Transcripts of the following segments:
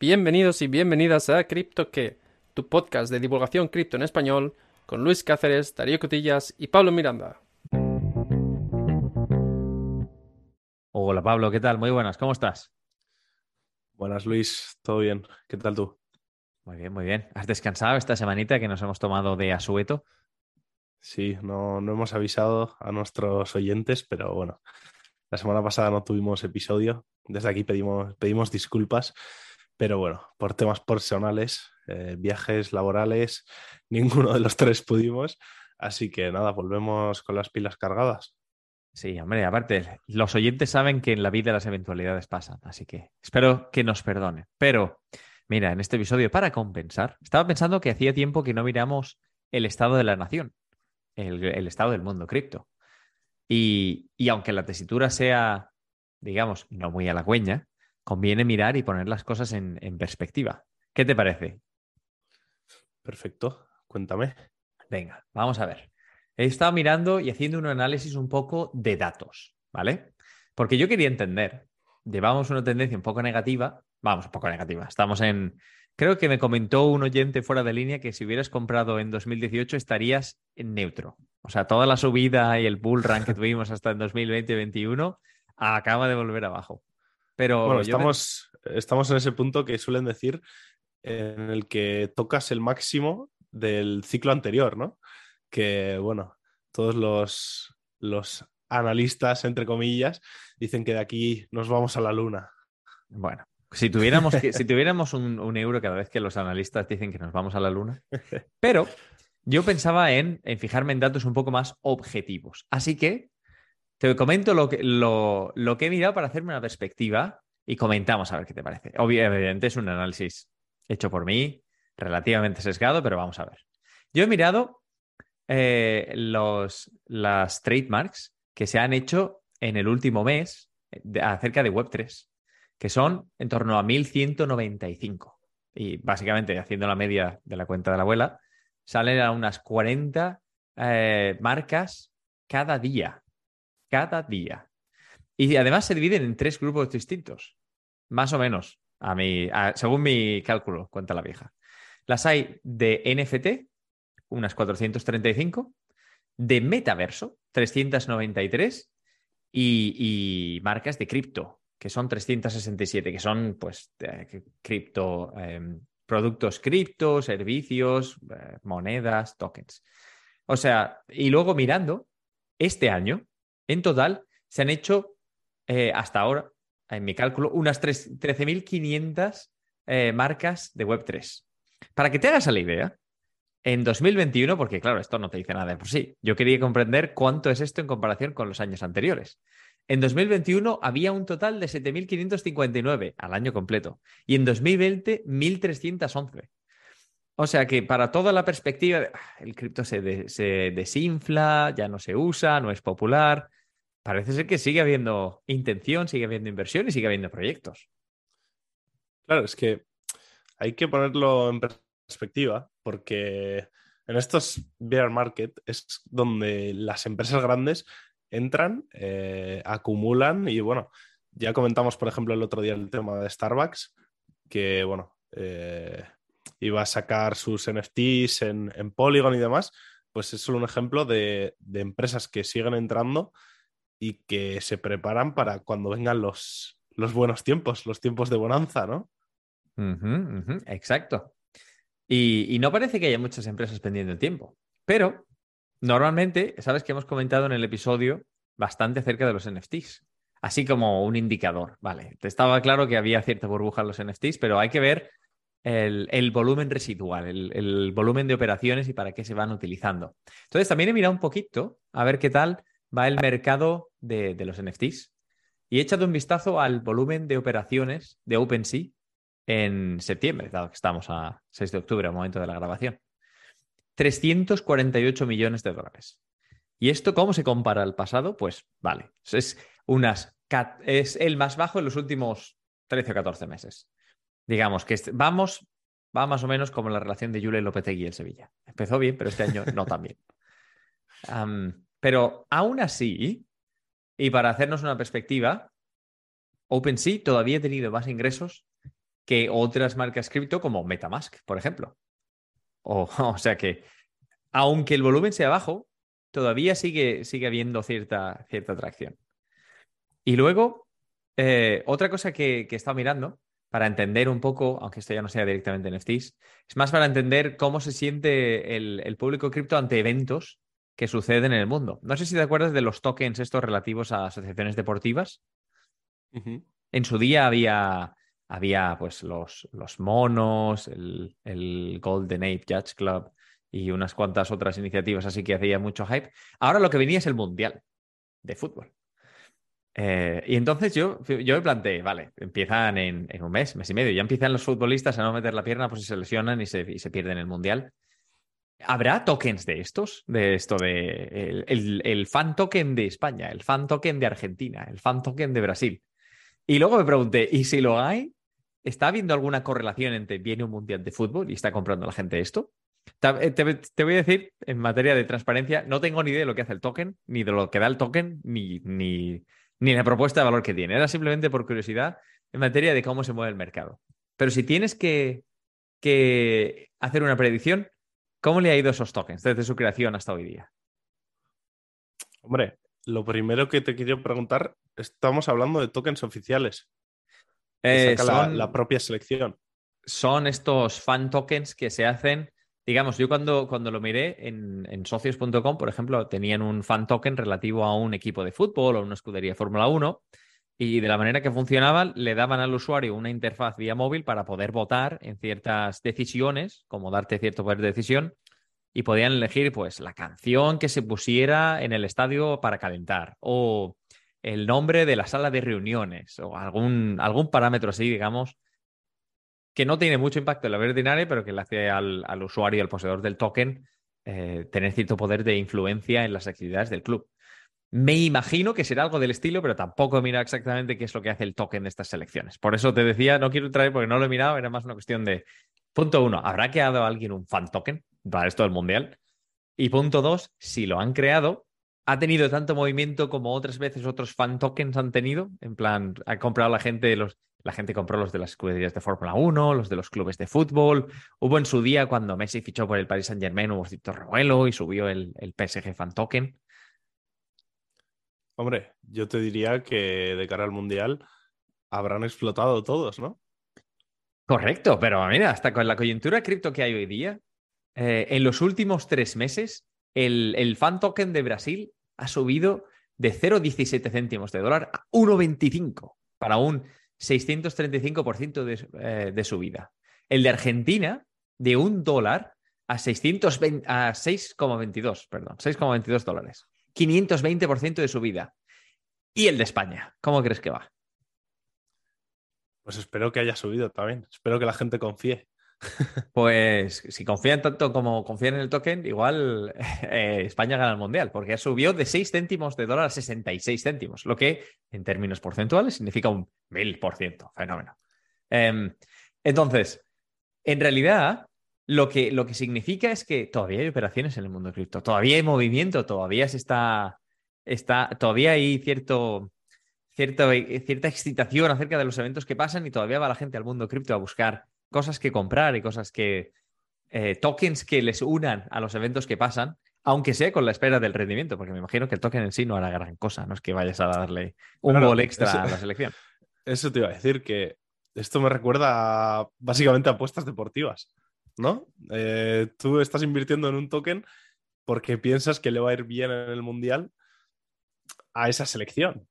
Bienvenidos y bienvenidas a CryptoQué, tu podcast de divulgación cripto en español con Luis Cáceres, Darío Cotillas y Pablo Miranda. Hola Pablo, ¿qué tal? Muy buenas, ¿cómo estás? Buenas Luis, ¿todo bien? ¿Qué tal tú? Muy bien, muy bien. ¿Has descansado esta semanita que nos hemos tomado de asueto? Sí, no, no hemos avisado a nuestros oyentes, pero bueno, la semana pasada no tuvimos episodio. Desde aquí pedimos, pedimos disculpas pero bueno, por temas personales, eh, viajes laborales, ninguno de los tres pudimos. Así que nada, volvemos con las pilas cargadas. Sí, hombre, aparte, los oyentes saben que en la vida las eventualidades pasan, así que espero que nos perdone. Pero, mira, en este episodio, para compensar, estaba pensando que hacía tiempo que no miramos el estado de la nación, el, estado del mundo cripto. Y, y, aunque la tesitura sea, digamos, no muy halagüeña, conviene mirar y poner las cosas en, perspectiva. ¿Qué te parece? Perfecto, cuéntame. Venga, vamos a ver. He estado mirando y haciendo un análisis un poco de datos, ¿vale? Porque yo quería entender, llevamos una tendencia un poco negativa, vamos, un poco negativa, estamos en, creo que me comentó un oyente fuera de línea que si hubieras comprado en 2018 estarías en neutro. O sea, toda la subida y el bull run que tuvimos hasta en 2020-2021 acaba de volver abajo. Pero bueno, estamos, estamos en ese punto que suelen decir en el que tocas el máximo del ciclo anterior, ¿no? Que bueno, todos los, los analistas, entre comillas, dicen que de aquí nos vamos a la luna. Bueno, si tuviéramos, si tuviéramos un, un, euro cada vez que los analistas dicen que nos vamos a la luna. Pero yo pensaba en, en, fijarme en datos un poco más objetivos. Así que te comento lo que, he mirado para hacerme una perspectiva y comentamos a ver qué te parece. Obviamente es un análisis hecho por mí, relativamente sesgado, pero vamos a ver. Yo he mirado eh, los, las trademarks que se han hecho en el último mes acerca de Web3, que son en torno a 1195. Y básicamente, haciendo la media de la cuenta de la abuela, salen a unas 40 eh, marcas cada día cada día. Y además se dividen en tres grupos distintos, más o menos, a según mi cálculo, cuenta la vieja. Las hay de NFT, unas 435, de metaverso, 393, y, marcas de cripto, que son 367, que son pues cripto, em, productos cripto, servicios, eh, monedas, tokens. O sea, y luego mirando, este año en total, se han hecho eh, hasta ahora, en mi cálculo, unas 13.500 eh, marcas de Web3. Para que te hagas la idea, en 2021, porque claro, esto no te dice nada de por sí, yo quería comprender cuánto es esto en comparación con los años anteriores. En 2021 había un total de 7.559 al año completo y en 2020 1.311. O sea que para toda la perspectiva, de, ah, el cripto se, se, desinfla, ya no se usa, no es popular, parece ser que sigue habiendo intención, sigue habiendo inversión y sigue habiendo proyectos. Claro, es que hay que ponerlo en perspectiva porque en estos bear market es donde las empresas grandes entran, eh, acumulan y bueno, ya comentamos por ejemplo el otro día el tema de Starbucks, que bueno, eh, iba a sacar sus NFTs en, Polygon y demás, pues es solo un ejemplo de, de empresas que siguen entrando y que se preparan para cuando vengan los, los buenos tiempos, los tiempos de bonanza, ¿no? exacto. Y, no parece que haya muchas empresas pendiendo el tiempo, pero normalmente, sabes que hemos comentado en el episodio bastante acerca de los NFTs, así como un indicador, ¿vale? Te estaba claro que había cierta burbuja en los NFTs, pero hay que ver el, volumen residual, el, el, volumen de operaciones y para qué se van utilizando. Entonces, también he mirado un poquito a ver qué tal va el mercado de, los NFTs. Y echado un vistazo al volumen de operaciones de OpenSea en septiembre, dado que estamos a 6 de octubre, al momento de la grabación. 348 millones de dólares. ¿Y esto cómo se compara al pasado? Pues vale, es, unas, es el más bajo en los últimos 13 o 14 meses. Digamos que vamos, va más o menos como la relación de Julio Lopetegui en Sevilla. Empezó bien, pero este año no tan bien. Pero aún así, y para hacernos una perspectiva, OpenSea todavía ha tenido más ingresos que otras marcas cripto como Metamask, por ejemplo. O, sea que, aunque el volumen sea bajo, todavía sigue, sigue habiendo cierta, cierta atracción. Y luego, eh, otra cosa que, que he estado mirando para entender un poco, aunque esto ya no sea directamente NFTs, es más para entender cómo se siente el, el público cripto ante eventos que suceden en el mundo. No sé si te acuerdas de los tokens estos relativos a asociaciones deportivas. En su día había, había pues los, los monos, el, el, Golden Ape Judge Club y unas cuantas otras iniciativas así que hacía mucho hype. Ahora lo que venía es el Mundial de fútbol. Eh, y entonces yo, yo me planteé, vale, empiezan en, en, un mes, mes y medio, ya empiezan los futbolistas a no meter la pierna, pues se lesionan y se, y se pierden el Mundial. ¿Habrá tokens de estos? De esto de el, el, fan token de España, el fan token de Argentina, el fan token de Brasil. Y luego me pregunté, ¿y si lo hay? ¿Está habiendo alguna correlación entre viene un mundial de fútbol y está comprando la gente esto? Te, te, te, voy a decir, en materia de transparencia, no tengo ni idea de lo que hace el token, ni de lo que da el token, ni, ni, ni la propuesta de valor que tiene. Era simplemente por curiosidad en materia de cómo se mueve el mercado. Pero si tienes que, que hacer una predicción, ¿cómo le ha ido esos tokens desde su creación hasta hoy día? Hombre, lo primero que te quiero preguntar, estamos hablando de tokens oficiales. Eh, son, la, la, propia selección. Son estos fan tokens que se hacen digamos, yo cuando, cuando lo miré en, en socios.com, por ejemplo, tenían un fan token relativo a un equipo de fútbol o una escudería Fórmula 1 y de la manera que funcionaban le daban al usuario una interfaz vía móvil para poder votar en ciertas decisiones, como darte cierto poder de decisión, y podían elegir pues la canción que se pusiera en el estadio para calentar o el nombre de la sala de reuniones o algún, algún parámetro así, digamos, que no tiene mucho impacto en la vida ordinaria, pero que le hace al, al usuario, al poseedor del token, eh, tener cierto poder de influencia en las actividades del club. Me imagino que será algo del estilo, pero tampoco he mirado exactamente qué es lo que hace el token de estas selecciones. Por eso te decía, no quiero traer porque no lo he mirado, era más una cuestión de, punto uno, ¿habrá creado alguien un fan token para esto del Mundial? Y punto dos, si lo han creado, ¿ha tenido tanto movimiento como otras veces otros fan tokens han tenido? En plan, ha comprado la gente los la gente compró los de las escuderías de Fórmula 1, los de los clubes de fútbol. Hubo en su día cuando Messi fichó por el Paris Saint Germain, hubo cierto revuelo y subió el, el PSG Fan Token. Hombre, yo te diría que de cara al Mundial habrán explotado todos, ¿no? Correcto, pero mira, hasta con la coyuntura cripto que hay hoy día, eh, en los últimos tres meses, el, el fan token de Brasil ha subido de 0,17 céntimos de dólar a 1,25 para un 635% de, eh, de subida. El de Argentina, de un dólar a, a 6,22, perdón, 6,22 dólares. 520% de subida. ¿Y el de España? ¿Cómo crees que va? Pues espero que haya subido también. Espero que la gente confíe. Pues si confían tanto como confían en el token, igual eh, España gana el mundial, porque subió de 6 céntimos de dólar a 66 céntimos, lo que en términos porcentuales significa un mil por ciento. Fenómeno. Eh, entonces, en realidad, lo que, lo que significa es que todavía hay operaciones en el mundo cripto, todavía hay movimiento, todavía se está, está todavía hay cierto, cierto, cierta excitación acerca de los eventos que pasan y todavía va la gente al mundo cripto a buscar cosas que comprar y cosas que. Eh, tokens que les unan a los eventos que pasan, aunque sea con la espera del rendimiento, porque me imagino que el token en sí no hará gran cosa, no es que vayas a darle un Claro, gol extra eso- a la selección. Eso te iba a decir, que esto me recuerda a, básicamente a apuestas deportivas, ¿no? Eh, tú estás invirtiendo en un token porque piensas que le va a ir bien en el Mundial a esa selección.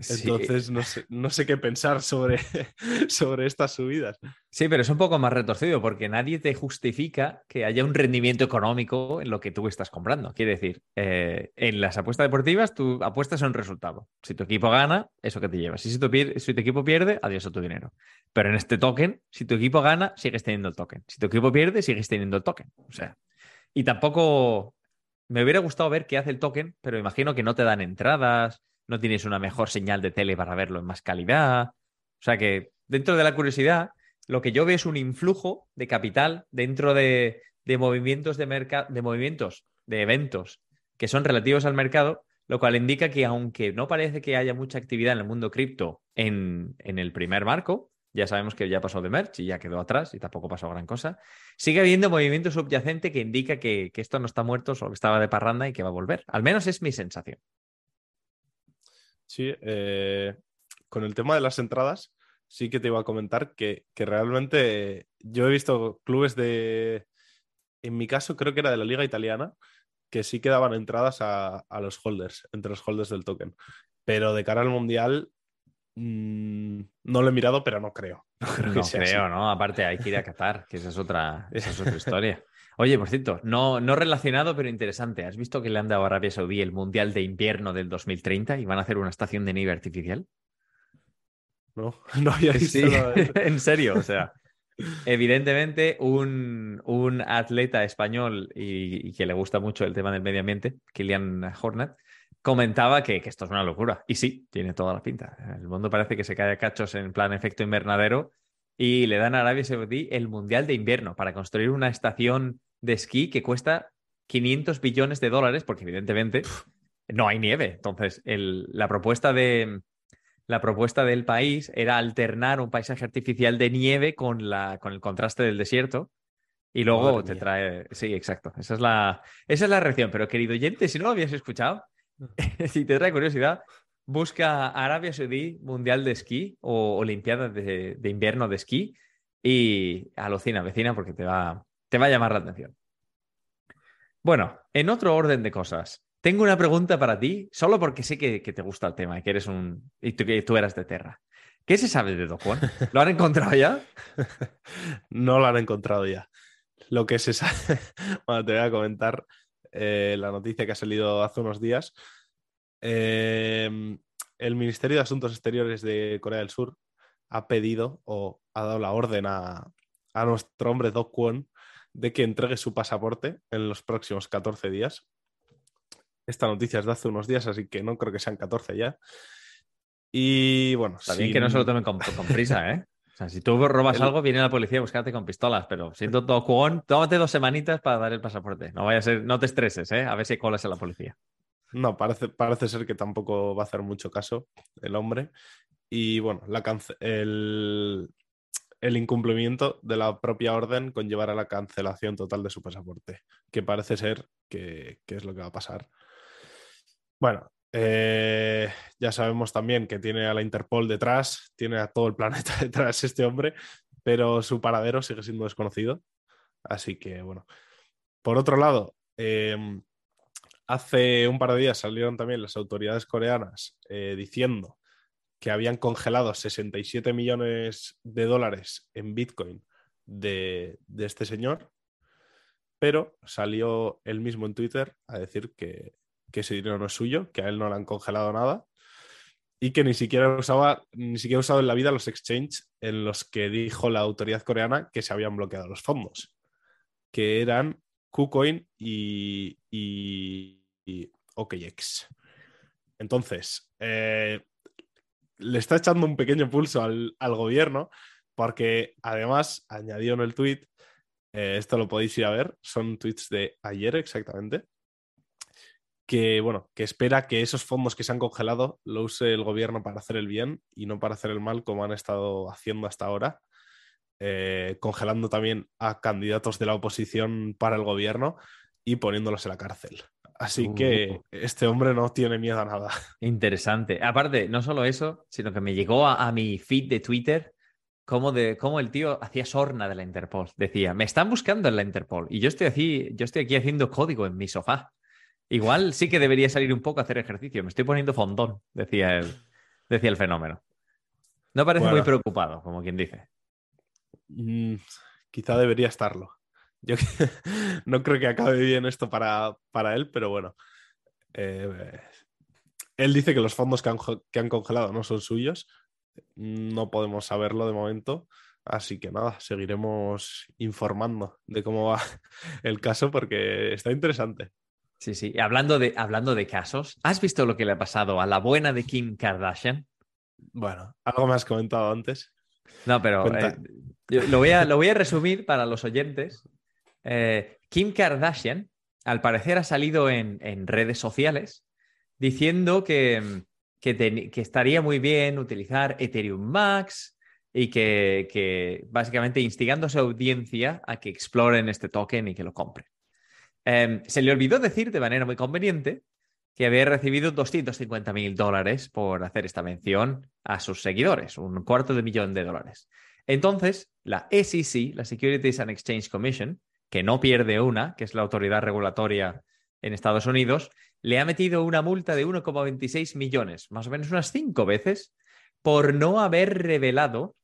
Sí. Entonces no sé, no sé qué pensar sobre, sobre estas subidas. Sí, pero es un poco más retorcido porque nadie te justifica que haya un rendimiento económico en lo que tú estás comprando. Quiere decir, eh, en las apuestas deportivas tú apuestas a un resultado. Si tu equipo gana, eso que te llevas. Y si tu, si tu equipo pierde, adiós a tu dinero. Pero en este token, si tu equipo gana, sigues teniendo el token. Si tu equipo pierde, sigues teniendo el token. O sea, y tampoco me hubiera gustado ver qué hace el token, pero imagino que no te dan entradas, no tienes una mejor señal de tele para verlo en más calidad. O sea que dentro de la curiosidad, lo que yo veo es un influjo de capital dentro de, de movimientos de mercado, de movimientos, de eventos que son relativos al mercado, lo cual indica que aunque no parece que haya mucha actividad en el mundo cripto en, en el primer marco, Ya sabemos que ya pasó de merch y ya quedó atrás y tampoco pasó gran cosa. Sigue habiendo movimiento subyacente que indica que, esto no está muerto, solo que estaba de parranda y que va a volver. Al menos es mi sensación. Sí, eh, con el tema de las entradas, sí que te iba a comentar que, realmente yo he visto clubes de, en mi caso creo que era de la liga italiana, que sí que daban entradas a, los holders, entre los holders del token. Pero de cara al mundial, mm, no lo he mirado, pero no creo. No creo, ¿no? Aparte hay que ir a Qatar, que esa es otra, esa es otra historia. Oye, por cierto, no, no relacionado, pero interesante. ¿Has visto que le han dado a Arabia Saudí el Mundial de Invierno del 2030 y van a hacer una estación de nieve artificial? No, no había visto en serio, o sea, evidentemente un, atleta español y, que le gusta mucho el tema del medio ambiente, Kilian Hornet, comentaba que, esto es una locura. Y sí, tiene toda la pinta. El mundo parece que se cae a cachos en plan efecto invernadero y le dan a Arabia Saudí el Mundial de Invierno para construir una estación de esquí que cuesta 500 billones de dólares, porque evidentemente no hay nieve. Entonces, la propuesta de, la propuesta del país era alternar un paisaje artificial de nieve con, la, con el contraste del desierto. Y luego te trae. Sí, exacto. Esa es, la, esa es la reacción. Pero querido oyente, si no lo habías escuchado, si te trae curiosidad, busca Arabia Saudí Mundial de Esquí o Olimpiadas de, Invierno de Esquí y alucina, vecina, porque te va, te va a llamar la atención. Bueno, en otro orden de cosas, tengo una pregunta para ti, solo porque sé que, te gusta el tema y que eres un. y tú, que tú eras de Terra. ¿Qué se sabe de Do ¿Lo han encontrado ya? no lo han encontrado ya. Lo que se sabe. bueno, te voy a comentar eh, la noticia que ha salido hace unos días. Eh, el Ministerio de Asuntos Exteriores de Corea del Sur ha pedido o ha dado la orden a, a nuestro hombre Do Kwon de que entregue su pasaporte en los próximos 14 días esta noticia es de hace unos días, así que no creo que sean 14 ya. Y bueno. Bien que no se lo tomen con, prisa, ¿eh? O sea, si tú robas algo, viene la policía a buscarte con pistolas, pero siento todo jugón, tómate dos semanitas para dar el pasaporte. No vaya a ser, no te estreses, ¿eh? A ver si colas a la policía. No, parece, parece ser que tampoco va a hacer mucho caso el hombre. Y bueno, la el, el incumplimiento de la propia orden conllevará la cancelación total de su pasaporte, que parece ser que, que es lo que va a pasar. Bueno, eh, ya sabemos también que tiene a la Interpol detrás, tiene a todo el planeta detrás este hombre, pero su paradero sigue siendo desconocido. Así que, bueno. Por otro lado, em, hace un par de días salieron también las autoridades coreanas eh, diciendo que habían congelado 67 millones de dólares en Bitcoin de, de este señor, pero salió él mismo en Twitter a decir que, que ese dinero no es suyo, que a él no le han congelado nada y que ni siquiera usaba, ni siquiera usado en la vida los exchanges en los que dijo la autoridad coreana que se habían bloqueado los fondos, que eran KuCoin y, y, OKX. Entonces, eh, le está echando un pequeño pulso al, gobierno porque además añadió en el tweet, eh, esto lo podéis ir a ver, son tweets de ayer exactamente, que, bueno, que espera que esos fondos que se han congelado lo use el gobierno para hacer el bien y no para hacer el mal como han estado haciendo hasta ahora, eh, congelando también a candidatos de la oposición para el gobierno y poniéndolos en la cárcel. Así que este hombre no tiene miedo a nada. Interesante. Aparte, no solo eso, sino que me llegó a, mi feed de Twitter como, de, como el tío hacía sorna de la Interpol. Decía, me están buscando en la Interpol y yo estoy aquí, yo estoy aquí haciendo código en mi sofá. Igual sí que debería salir un poco a hacer ejercicio. Me estoy poniendo fondón, decía el, decía el fenómeno. No parece muy preocupado, como quien dice. Mm, quizá debería estarlo. Yo no creo que acabe bien esto para, para él, pero bueno. Eh, él dice que los fondos que han, que han congelado no son suyos. No podemos saberlo de momento. Así que nada, seguiremos informando de cómo va el caso porque está interesante. Sí, sí. Hablando de, hablando de casos, ¿has visto lo que le ha pasado a la buena de Kim Kardashian? Bueno, algo me has comentado antes. No, pero eh, lo, voy a, lo, voy a, resumir para los oyentes. Eh, Kim Kardashian, al parecer, ha salido en, redes sociales diciendo que, que, estaría muy bien utilizar Ethereum Max y que, que básicamente instigando a su audiencia a que exploren este token y que lo compren. Em, se le olvidó decir de manera muy conveniente que había recibido 250 mil dólares por hacer esta mención a sus seguidores, un cuarto de millón de dólares. Entonces, la SEC, la Securities and Exchange Commission, que no pierde una, que es la autoridad regulatoria en Estados Unidos, le ha metido una multa de 1,26 millones, más o menos unas cinco veces, por no haber revelado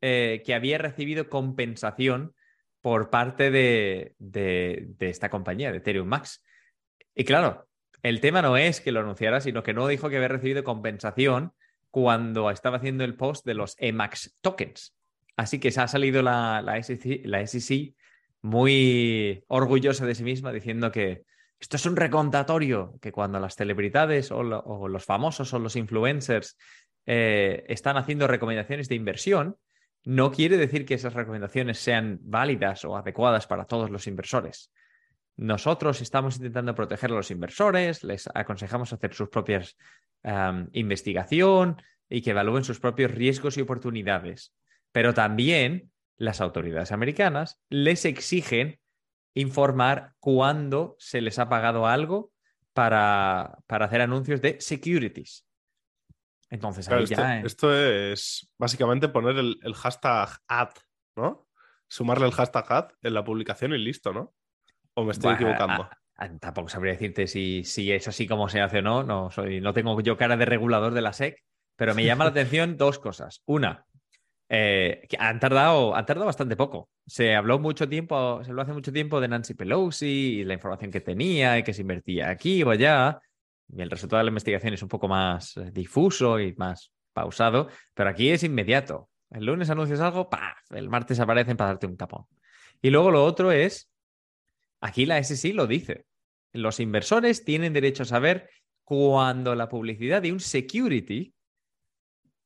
eh, que había recibido compensación por parte de, de, esta compañía, de Ethereum Max. Y claro, el tema no es que lo anunciara, sino que no dijo que había recibido compensación cuando estaba haciendo el post de los EMAX tokens. Así que se ha salido la, la, SEC, SEC muy orgullosa de sí misma diciendo que esto es un recontatorio, que cuando las celebridades o, los famosos o los influencers eh, están haciendo recomendaciones de inversión, no quiere decir que esas recomendaciones sean válidas o adecuadas para todos los inversores. Nosotros estamos intentando proteger a los inversores, les aconsejamos hacer sus propias investigación y que evalúen sus propios riesgos y oportunidades. Pero también las autoridades americanas les exigen informar cuándo se les ha pagado algo para, para hacer anuncios de securities. Entonces, ahí esto, ya. Esto es básicamente poner el, hashtag ad, ¿no? Sumarle el hashtag ad en la publicación y listo, ¿no? ¿O me estoy equivocando? tampoco sabría decirte si, si, es así como se hace o no. No, soy, no tengo yo cara de regulador de la SEC, pero me llama la atención dos cosas. Una, eh, que han tardado, han tardado bastante poco. Se habló mucho tiempo, se habló hace mucho tiempo de Nancy Pelosi y la información que tenía y que se invertía aquí o allá. Y el resultado de la investigación es un poco más eh, difuso y más pausado, pero aquí es inmediato. El lunes anuncias algo, ¡paf! el martes aparecen para darte un tapón. Y luego lo otro es, aquí la SSI lo dice, los inversores tienen derecho a saber cuando la publicidad de un security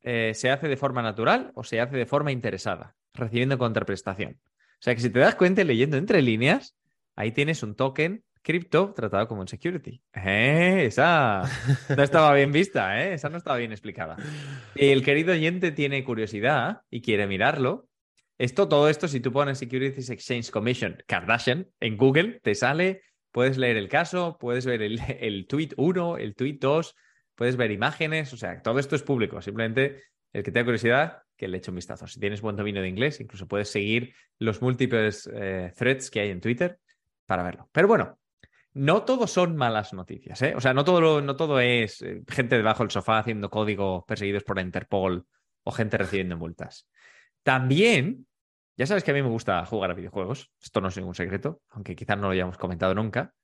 eh, se hace de forma natural o se hace de forma interesada, recibiendo contraprestación. O sea que si te das cuenta leyendo entre líneas, ahí tienes un token cripto tratado como un security. Eh, esa no estaba bien vista, ¿eh? esa no estaba bien explicada. El querido oyente tiene curiosidad y quiere mirarlo. Esto, todo esto, si tú pones Securities Exchange Commission Kardashian en Google, te sale, puedes leer el caso, puedes ver el, el tweet 1, el tweet 2, puedes ver imágenes, o sea, todo esto es público. Simplemente el que tenga curiosidad, que le eche un vistazo. Si tienes buen dominio de inglés, incluso puedes seguir los múltiples eh, threads que hay en Twitter para verlo. Pero bueno, no todo son malas noticias, ¿eh? O sea, no todo, no todo es eh, gente debajo del sofá haciendo código perseguidos por la Interpol o gente recibiendo multas. También, ya sabes que a mí me gusta jugar a videojuegos, esto no es ningún secreto, aunque quizás no lo hayamos comentado nunca.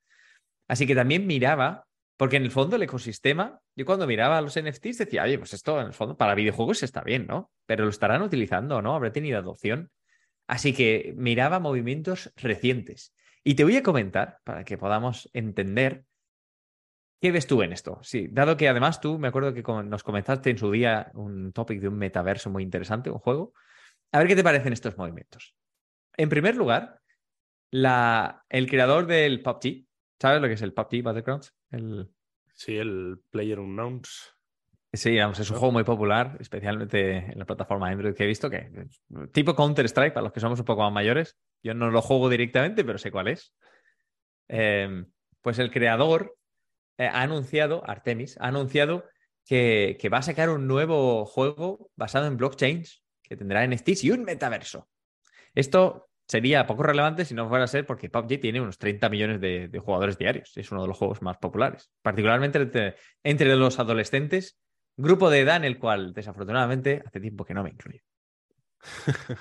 Así que también miraba, porque en el fondo el ecosistema, yo cuando miraba los NFTs decía, oye, pues esto en el fondo para videojuegos está bien, ¿no? Pero lo estarán utilizando no, habrá tenido adopción. Así que miraba movimientos recientes. Y te voy a comentar, para que podamos entender, ¿qué ves tú en esto? Sí, dado que además tú, me acuerdo que nos comentaste en su día un topic de un metaverso muy interesante, un juego. A ver qué te parecen estos movimientos. En primer lugar, el creador del PUBG, ¿sabes lo que es el PUBG Battlegrounds? El... Sí, el Player Unknowns. Sí, vamos, es un juego muy popular, especialmente en la plataforma Android que he visto, que tipo Counter-Strike, para los que somos un poco más mayores. Yo no lo juego directamente, pero sé cuál es. Em, pues el creador eh, ha anunciado, Artemis, ha anunciado que, que, va a sacar un nuevo juego basado en blockchains que tendrá NFTs y un metaverso. Esto sería poco relevante si no fuera a ser porque PUBG tiene unos 30 millones de, jugadores diarios. Es uno de los juegos más populares, particularmente entre los adolescentes Grupo de edad en el cual, desafortunadamente, hace tiempo que no me incluye.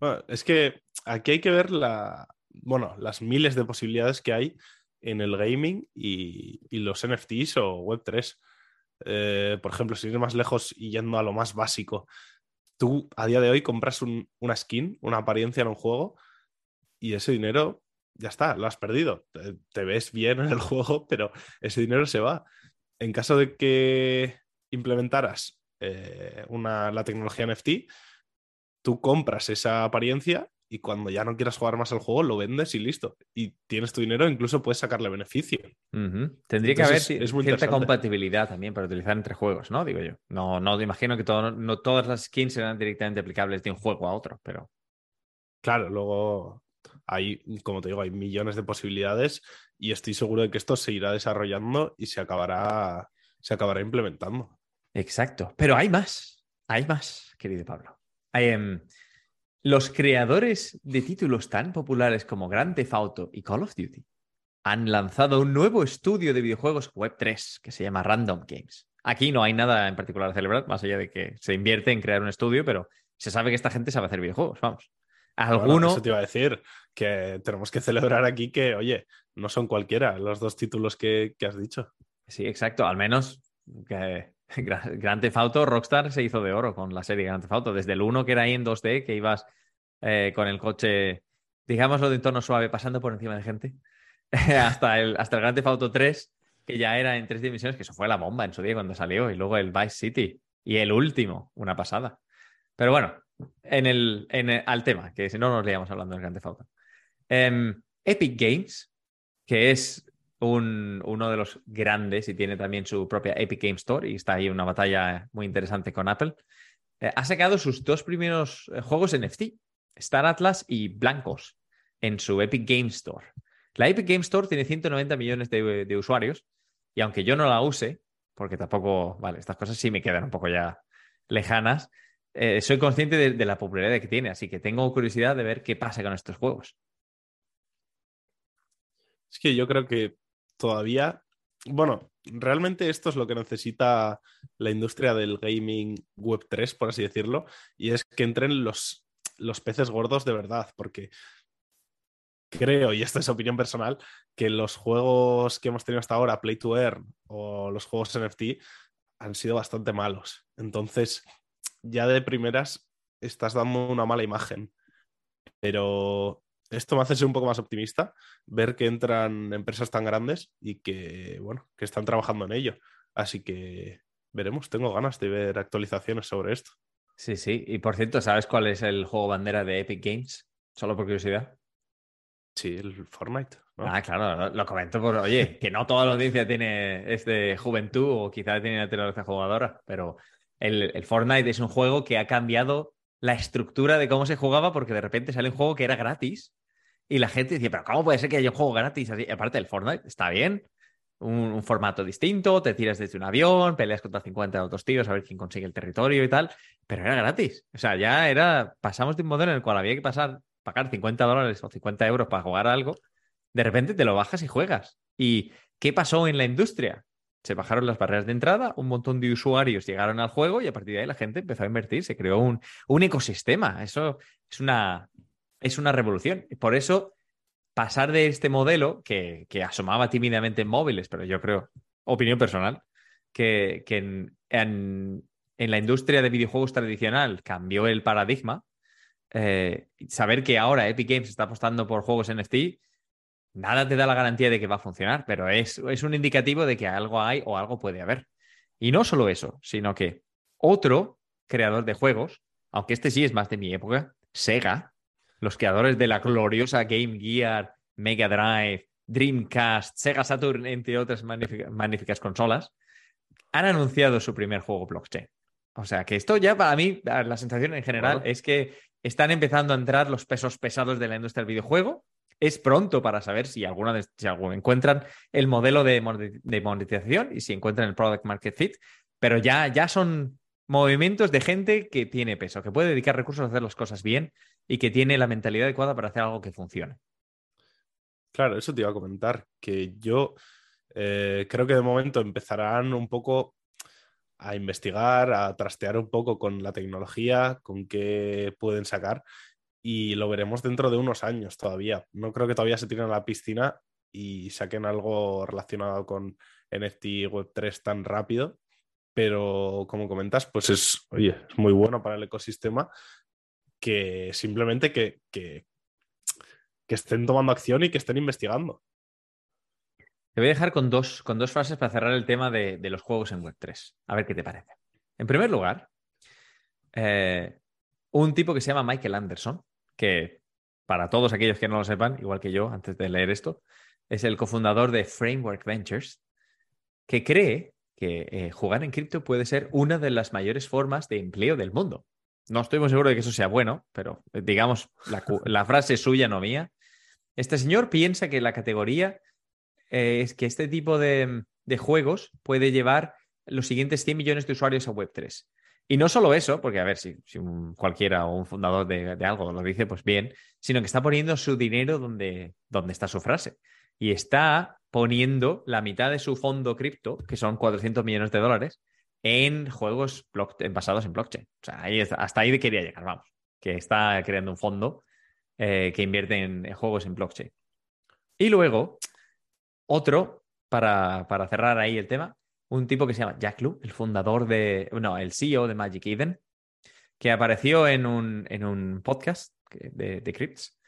bueno, es que aquí hay que ver la, bueno, las miles de posibilidades que hay en el gaming y, los NFTs o Web3. Eh, por ejemplo, si ir más lejos y yendo a lo más básico, tú a día de hoy compras una skin, una apariencia en un juego y ese dinero ya está, lo has perdido. te, ves bien en el juego, pero ese dinero se va en caso de que implementaras eh, una, la tecnología NFT, tú compras esa apariencia y cuando ya no quieras jugar más al juego, lo vendes y listo. Y tienes tu dinero, incluso puedes sacarle beneficio. Tendría que haber cierta compatibilidad también para utilizar entre juegos, ¿no? Digo yo. No, no imagino que todo, no todas las skins serán directamente aplicables de un juego a otro, pero. Claro, luego hay, como te digo, hay millones de posibilidades y estoy seguro de que esto se irá desarrollando y se acabará, se acabará implementando. Exacto. Pero hay más. Hay más, querido Pablo. Em, los creadores de títulos tan populares como Grand Theft Auto y Call of Duty han lanzado un nuevo estudio de videojuegos Web3 que se llama Random Games. Aquí no hay nada en particular a celebrar, más allá de que se invierte en crear un estudio, pero se sabe que esta gente sabe hacer videojuegos, vamos. Alguno... eso te iba a decir, que tenemos que celebrar aquí que, oye, no son cualquiera los dos títulos que, has dicho. Sí, exacto, al menos que Grand Theft Auto, Rockstar se hizo de oro con la serie Grand Theft Auto. Desde el 1 que era ahí en 2D, que ibas eh, con el coche, digámoslo de tono suave, pasando por encima de gente, hasta, el, hasta el Grand Theft Auto 3, que ya era en tres dimensiones, que eso fue la bomba en su día cuando salió, y luego el Vice City, y el último, una pasada. Pero bueno, en el, al tema, que si no nos leíamos hablando del Grand Theft Auto. Em, Epic Games, que es uno de los grandes y tiene también su propia Epic Game Store y está ahí una batalla muy interesante con Apple, eh, ha sacado sus dos primeros eh, juegos NFT, Star Atlas y Blancos, en su Epic Game Store. La Epic Game Store tiene 190 millones de, usuarios y aunque yo no la use, porque tampoco, vale, estas cosas sí me quedan un poco ya lejanas, eh, soy consciente de la popularidad que tiene, así que tengo curiosidad de ver qué pasa con estos juegos. Es que yo creo que todavía, bueno, realmente esto es lo que necesita la industria del gaming web 3, por así decirlo, y es que entren los, los peces gordos de verdad, porque creo, y esta es opinión personal, que los juegos que hemos tenido hasta ahora, Play to Earn o los juegos NFT, han sido bastante malos. Entonces, ya de primeras estás dando una mala imagen. Pero esto me hace ser un poco más optimista, ver que entran empresas tan grandes y que, bueno, que están trabajando en ello. Así que veremos, tengo ganas de ver actualizaciones sobre esto. Sí, sí. Y por cierto, ¿sabes cuál es el juego bandera de Epic Games? Solo por curiosidad. Sí, el Fortnite. Ah, claro, lo, comento por, oye, que no toda la audiencia tiene este juventud o quizás tiene la tecnología jugadora, pero el, Fortnite es un juego que ha cambiado la estructura de cómo se jugaba porque de repente sale un juego que era gratis y la gente dice, pero ¿cómo puede ser que haya un juego gratis? Así, aparte del Fortnite, está bien, un, formato distinto, te tiras desde un avión, peleas contra 50 otros tíos a ver quién consigue el territorio y tal, pero era gratis. O sea, ya era, pasamos de un modelo en el cual había que pasar, pagar 50 dólares o 50 euros para jugar algo, de repente te lo bajas y juegas. ¿Y qué pasó en la industria? Se bajaron las barreras de entrada, un montón de usuarios llegaron al juego y a partir de ahí la gente empezó a invertir, se creó un, un ecosistema. Eso es una, es una revolución. Por eso, pasar de este modelo que, asomaba tímidamente en móviles, pero yo creo, opinión personal, que, en, la industria de videojuegos tradicional cambió el paradigma, eh, saber que ahora Epic Games está apostando por juegos NFT, nada te da la garantía de que va a funcionar, pero es, es un indicativo de que algo hay o algo puede haber. Y no solo eso, sino que otro creador de juegos, aunque este sí es más de mi época, Sega, los creadores de la gloriosa Game Gear, Mega Drive, Dreamcast, Sega Saturn, entre otras magníficas consolas, han anunciado su primer juego blockchain. O sea que esto ya para mí, la sensación en general es que están empezando a entrar los pesos pesados de la industria del videojuego. Es pronto para saber si alguna de, si encuentran el modelo de, de monetización y si encuentran el product market fit, pero ya, ya son movimientos de gente que tiene peso, que puede dedicar recursos a hacer las cosas bien y que tiene la mentalidad adecuada para hacer algo que funcione. Claro, eso te iba a comentar, que yo eh, creo que de momento empezarán un poco a investigar, a trastear un poco con la tecnología, con qué pueden sacar y lo veremos dentro de unos años todavía. No creo que todavía se tiren a la piscina y saquen algo relacionado con NFT Web3 tan rápido, pero como comentas, pues es, oye, es muy bueno para el ecosistema que simplemente que, que, estén tomando acción y que estén investigando. Te voy a dejar con dos, con dos frases para cerrar el tema de, los juegos en Web3. A ver qué te parece. En primer lugar, eh, un tipo que se llama Michael Anderson, que para todos aquellos que no lo sepan, igual que yo, antes de leer esto, es el cofundador de Framework Ventures, que cree que eh, jugar en cripto puede ser una de las mayores formas de empleo del mundo. No estoy muy seguro de que eso sea bueno, pero eh, digamos, la, frase suya, no mía. Este señor piensa que la categoría eh, es que este tipo de, juegos puede llevar los siguientes 100 millones de usuarios a Web3. Y no solo eso, porque a ver, si, si cualquiera o un fundador de, algo lo dice, pues bien, sino que está poniendo su dinero donde, donde está su frase. Y está poniendo la mitad de su fondo cripto, que son 400 millones de dólares, en juegos basados en blockchain. O sea, ahí hasta ahí quería llegar, vamos, que está creando un fondo eh, que invierte en, juegos en blockchain. Y luego, otro, para, para, cerrar ahí el tema, un tipo que se llama Jack Lu, el fundador de, no, el CEO de Magic Eden, que apareció en un, en un podcast de, de Crypts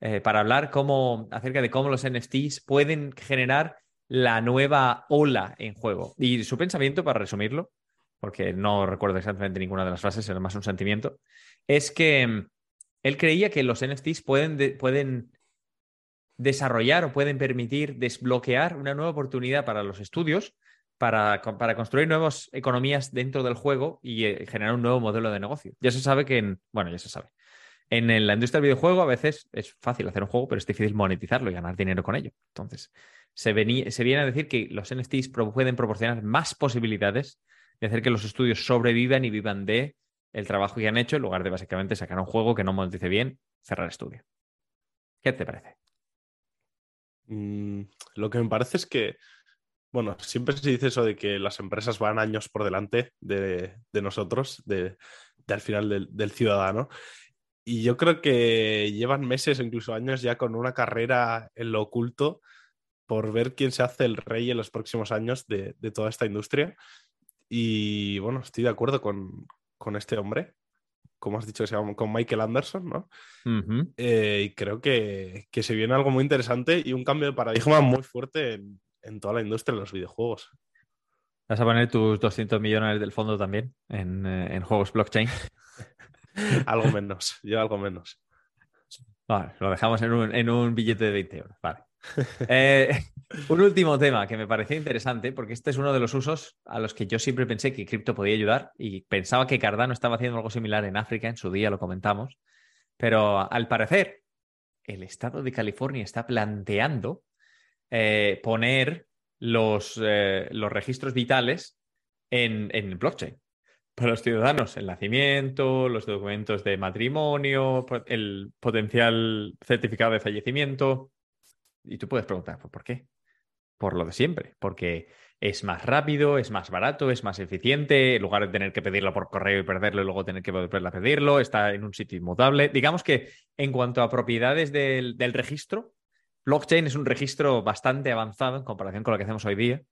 eh, para hablar cómo, acerca de cómo los NFTs pueden generar la nueva ola en juego. Y su pensamiento, para resumirlo, porque no recuerdo exactamente ninguna de las frases, era más un sentimiento, es que mm, él creía que los NFTs pueden, pueden desarrollar o pueden permitir desbloquear una nueva oportunidad para los estudios para, para, construir nuevas economías dentro del juego y eh, generar un nuevo modelo de negocio. Ya se sabe que en, bueno, ya se sabe, en la industria del videojuego a veces es fácil hacer un juego, pero es difícil monetizarlo y ganar dinero con ello. Entonces, se, se viene a decir que los NFTs pueden proporcionar más posibilidades de hacer que los estudios sobrevivan y vivan de el trabajo que han hecho en lugar de básicamente sacar un juego que no monetice bien, cerrar estudio. ¿Qué te parece? Mm, lo que me parece es que, bueno, siempre se dice eso de que las empresas van años por delante de, nosotros, de, al final del, ciudadano. Y yo creo que llevan meses o incluso años ya con una carrera en lo oculto por ver quién se hace el rey en los próximos años de, toda esta industria. Y bueno, estoy de acuerdo con, este hombre, como has dicho que se llama, con Michael Anderson, ¿no? Eh, y creo que, se viene algo muy interesante y un cambio de paradigma muy fuerte en, toda la industria de los videojuegos. ¿Vas a poner tus 200 millones del fondo también en, eh, en juegos blockchain? algo menos, yo algo menos. Vale, lo dejamos en un, billete de 20 euros. Vale. Eh, un último tema que me pareció interesante, porque este es uno de los usos a los que yo siempre pensé que cripto podía ayudar y pensaba que Cardano estaba haciendo algo similar en África, en su día lo comentamos, pero al parecer el estado de California está planteando eh, poner los, eh, los registros vitales en, en blockchain para los ciudadanos el nacimiento, los documentos de matrimonio, el potencial certificado de fallecimiento. Y tú puedes preguntar, ¿por qué? Por lo de siempre, porque es más rápido, es más barato, es más eficiente, en lugar de tener que pedirlo por correo y perderlo y luego tener que volver a pedirlo, está en un sitio inmutable. Digamos que en cuanto a propiedades del, registro, blockchain es un registro bastante avanzado en comparación con lo que hacemos hoy día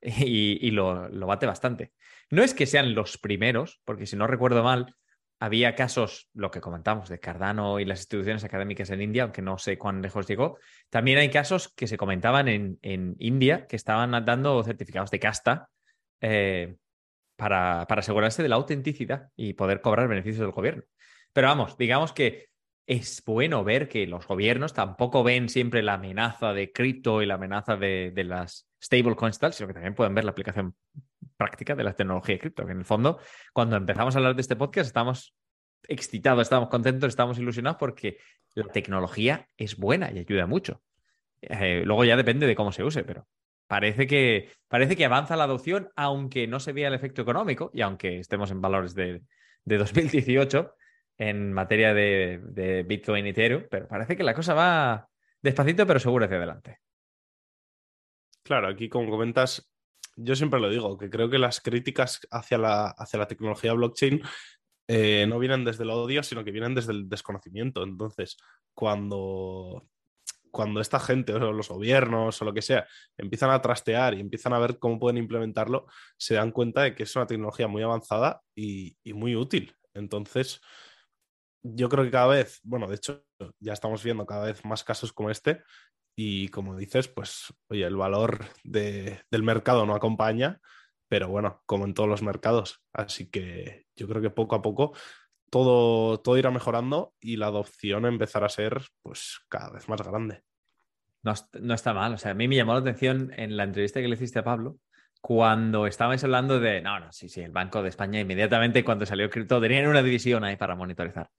y, lo, bate bastante. No es que sean los primeros, porque si no recuerdo mal, había casos, lo que comentamos, de Cardano y las instituciones académicas en India, aunque no sé cuán lejos llegó. También hay casos que se comentaban en, India que estaban dando certificados de casta eh, para asegurarse de la autenticidad y poder cobrar beneficios del gobierno. Pero vamos, digamos que es bueno ver que los gobiernos tampoco ven siempre la amenaza de cripto y la amenaza de, las stablecoins tal, sino que también pueden ver la aplicación práctica de la tecnología de cripto. En el fondo, cuando empezamos a hablar de este podcast, estamos excitados, estamos contentos, estamos ilusionados porque la tecnología es buena y ayuda mucho. Eh, luego ya depende de cómo se use, pero parece que, parece que avanza la adopción, aunque no se vea el efecto económico y aunque estemos en valores de, de 2018 en materia de, Bitcoin y Ethereum, pero parece que la cosa va despacito pero seguro hacia adelante. Claro, aquí como comentas, yo siempre lo digo, que creo que las críticas hacia la, hacia la tecnología blockchain eh, no vienen desde el odio, sino que vienen desde el desconocimiento. Entonces, cuando, cuando esta gente o los gobiernos o lo que sea empiezan a trastear y empiezan a ver cómo pueden implementarlo, se dan cuenta de que es una tecnología muy avanzada y muy útil. Entonces, yo creo que cada vez, bueno, de hecho, ya estamos viendo cada vez más casos como este y como dices, pues, oye, el valor del mercado no acompaña, pero bueno, como en todos los mercados. Así que yo creo que poco a poco todo, todo irá mejorando y la adopción empezará a ser pues cada vez más grande. No, no, está mal. O sea, a mí me llamó la atención en la entrevista que le hiciste a Pablo, cuando estabais hablando de, no, no, sí, sí, el Banco de España inmediatamente cuando salió cripto tenían una división ahí para monitorizar.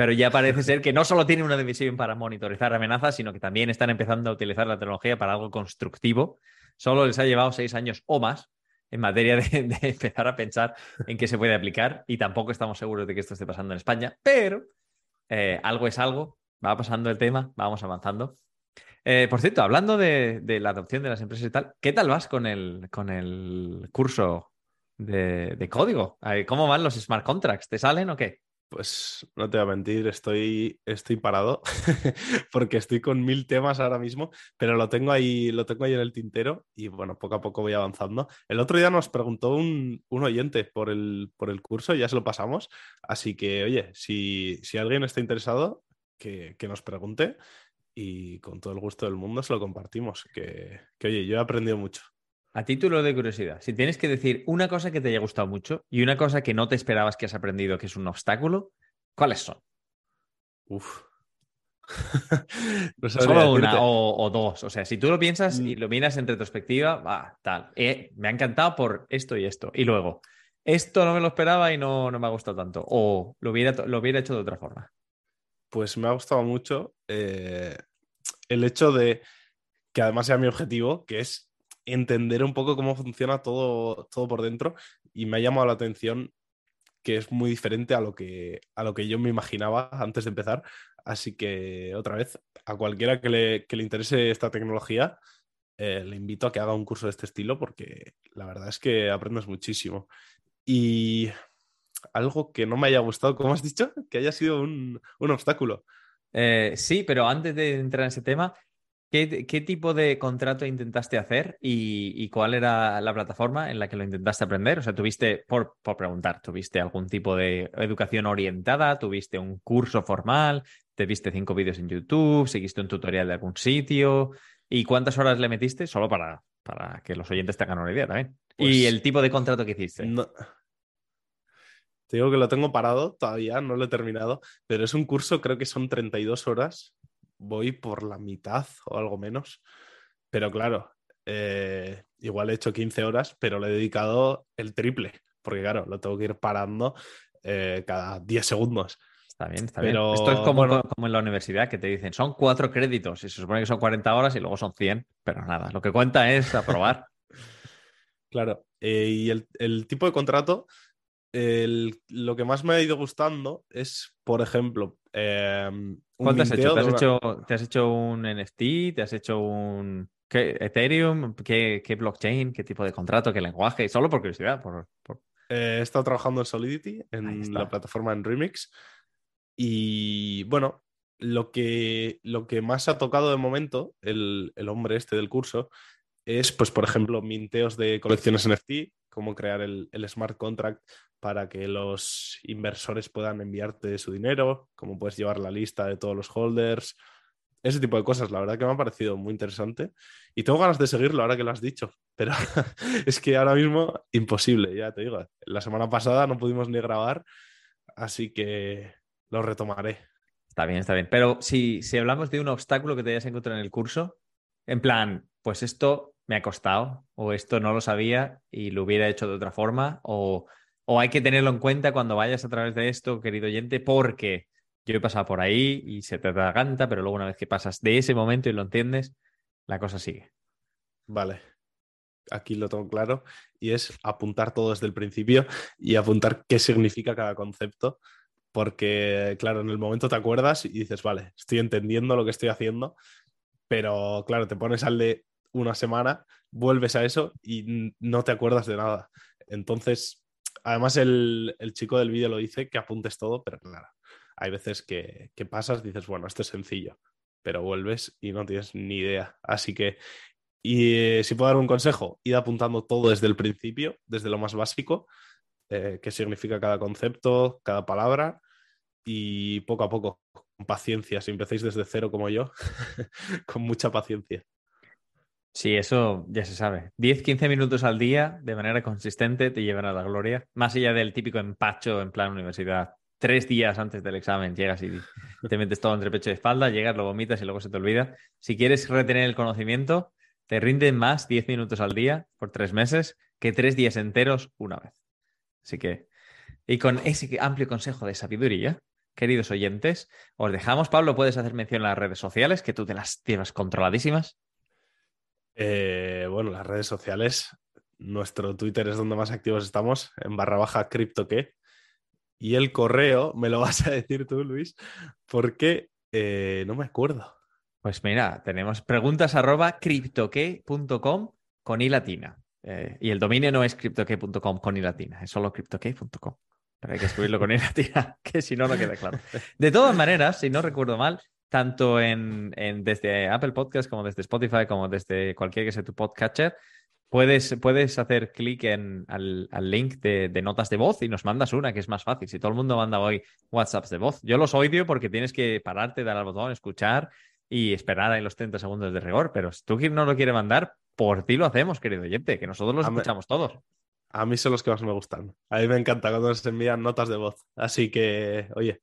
Pero ya parece ser que no solo tienen una división para monitorizar amenazas, sino que también están empezando a utilizar la tecnología para algo constructivo. Solo les ha llevado seis años o más en materia de, empezar a pensar en qué se puede aplicar y tampoco estamos seguros de que esto esté pasando en España, pero eh, algo es algo, va pasando el tema, vamos avanzando. Eh, por cierto, hablando de, la adopción de las empresas y tal, ¿qué tal vas con el, con el curso de, de código? ¿Cómo van los smart contracts? ¿Te salen o qué? Pues no te voy a mentir, estoy, estoy parado porque estoy con mil temas ahora mismo, pero lo tengo ahí, lo tengo ahí en el tintero y bueno, poco a poco voy avanzando. El otro día nos preguntó un, oyente por el, por el curso, ya se lo pasamos, así que oye, si, alguien está interesado, que, nos pregunte y con todo el gusto del mundo se lo compartimos, que, que oye, yo he aprendido mucho. A título de curiosidad, si tienes que decir una cosa que te haya gustado mucho y una cosa que no te esperabas que has aprendido que es un obstáculo, ¿cuáles son? Uf. Solo una o, dos. O sea, si tú lo piensas y mm. lo miras en retrospectiva, va, tal. Eh, me ha encantado por esto y esto. Y luego, esto no me lo esperaba y no, no me ha gustado tanto. O lo hubiera, lo hubiera hecho de otra forma. Pues me ha gustado mucho eh, el hecho de que además sea mi objetivo, que es entender un poco cómo funciona todo, todo por dentro y me ha llamado la atención que es muy diferente a lo que, a lo que yo me imaginaba antes de empezar. Así que otra vez, a cualquiera que le, que le interese esta tecnología, eh, le invito a que haga un curso de este estilo porque la verdad es que aprendes muchísimo. Y algo que no me haya gustado, como has dicho, que haya sido un, un obstáculo. Eh, sí, pero antes de entrar en ese tema, ¿Qué, tipo de contrato intentaste hacer y, cuál era la plataforma en la que lo intentaste aprender? O sea, tuviste, por, preguntar, ¿tuviste algún tipo de educación orientada? ¿Tuviste un curso formal? ¿Te viste cinco vídeos en YouTube? ¿Seguiste un tutorial de algún sitio? ¿Y cuántas horas le metiste? Solo para, para que los oyentes tengan una idea también. ¿Y pues el tipo de contrato que hiciste? Te digo que lo tengo parado todavía, no lo he terminado, pero es un curso, creo que son 32 horas voy por la mitad o algo menos. Pero claro, eh, igual he hecho 15 horas, pero le he dedicado el triple, porque claro, lo tengo que ir parando eh, cada 10 segundos. Está bien, está bien. Esto es como, como, en la universidad, que te dicen, son cuatro créditos y se supone que son 40 horas y luego son 100, pero nada, lo que cuenta es aprobar. claro, eh, y el, tipo de contrato, lo que más me ha ido gustando es, por ejemplo, Em, ¿Cuánto has hecho? ¿Te has, hecho? ¿Te has hecho un NFT? ¿Te has hecho un ¿Qué, Ethereum? ¿Qué, blockchain? ¿Qué tipo de contrato? ¿Qué lenguaje? Solo por curiosidad. Por, eh, he estado trabajando en Solidity, en la plataforma en Remix. Y bueno, lo que, lo que más ha tocado de momento el, el hombre este del curso es, pues, por ejemplo, minteos de colecciones NFT, cómo crear el, el, smart contract para que los inversores puedan enviarte su dinero, cómo puedes llevar la lista de todos los holders, ese tipo de cosas. La verdad que me ha parecido muy interesante y tengo ganas de seguirlo ahora que lo has dicho, pero es que ahora mismo imposible, ya te digo. La semana pasada no pudimos ni grabar, así que lo retomaré. Está bien, está bien. Pero si, si hablamos de un obstáculo que te hayas encontrado en el curso, en plan, pues esto me ha costado, o esto no lo sabía y lo hubiera hecho de otra forma, o o hay que tenerlo en cuenta cuando vayas a través de esto, querido oyente, porque yo he pasado por ahí y se te atraganta, pero luego una vez que pasas de ese momento y lo entiendes, la cosa sigue. Vale. Aquí lo tengo claro y es apuntar todo desde el principio y apuntar qué significa cada concepto, porque claro, en el momento te acuerdas y dices, vale, estoy entendiendo lo que estoy haciendo, pero claro, te pones al de una semana, vuelves a eso y no te acuerdas de nada. Entonces, además el, chico del vídeo lo dice, que apuntes todo, pero claro, hay veces que, que pasas, dices, bueno, esto es sencillo, pero vuelves y no tienes ni idea. Así que, y eh, si puedo dar un consejo, id apuntando todo desde el principio, desde lo más básico, eh, qué significa cada concepto, cada palabra, y poco a poco, con paciencia, si empecéis desde cero como yo, con mucha paciencia. Sí, eso ya se sabe. 10-15 minutos al día de manera consistente te llevan a la gloria. Más allá del típico empacho en plan universidad tres días antes del examen llegas y te metes todo entre pecho y espalda, llegas, lo vomitas y luego se te olvida. Si quieres retener el conocimiento, te rinden más 10 minutos al día por tres meses que tres días enteros una vez. Así que, y con ese amplio consejo de sabiduría, queridos oyentes, os dejamos. Pablo, puedes hacer mención a las redes sociales, que tú te las tienes controladísimas. Eh, bueno, las redes sociales, nuestro Twitter es donde más activos estamos, en barra baja cripto que. Y el correo, me lo vas a decir tú, Luis, porque eh, no me acuerdo. Pues mira, tenemos preguntas arroba criptoque.com con i latina. Eh, y el dominio no es criptoque.com con i es solo criptoque.com. Pero hay que escribirlo con i que si no, no queda claro. De todas maneras, si no recuerdo mal, tanto en, desde Apple Podcast como desde Spotify, como desde cualquier que sea tu podcatcher, puedes, puedes hacer clic en al, link de, de, notas de voz y nos mandas una, que es más fácil. Si todo el mundo manda hoy WhatsApps de voz, yo los odio porque tienes que pararte, dar al botón, escuchar y esperar ahí los 30 segundos de rigor. Pero si tú no lo quieres mandar, por ti lo hacemos, querido oyente, que nosotros los escuchamos todos. A mí son los que más me gustan. A mí me encanta cuando nos envían notas de voz. Así que, oye,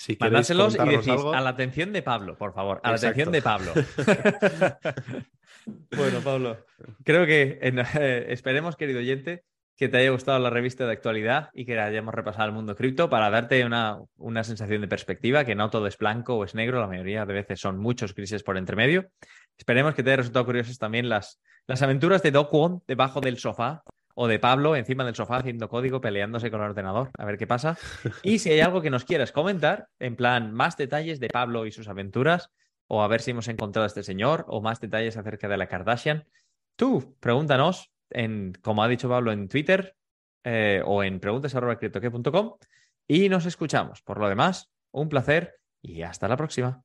si Mandárselos y decís a la atención de Pablo, por favor. A la atención de Pablo. bueno, Pablo, creo que eh, esperemos, querido oyente, que te haya gustado la revista de actualidad y que hayamos repasado el mundo cripto para darte una, una, sensación de perspectiva, que no todo es blanco o es negro, la mayoría de veces son muchos crisis por entre medio. Esperemos que te haya resultado curiosas también las, las aventuras de Doc Won debajo del sofá o de Pablo encima del sofá haciendo código, peleándose con el ordenador, a ver qué pasa. Y si hay algo que nos quieras comentar, en plan, más detalles de Pablo y sus aventuras, o a ver si hemos encontrado a este señor, o más detalles acerca de la Kardashian, tú pregúntanos en, como ha dicho Pablo, en Twitter eh, o en preguntas.com y nos escuchamos. Por lo demás, un placer y hasta la próxima.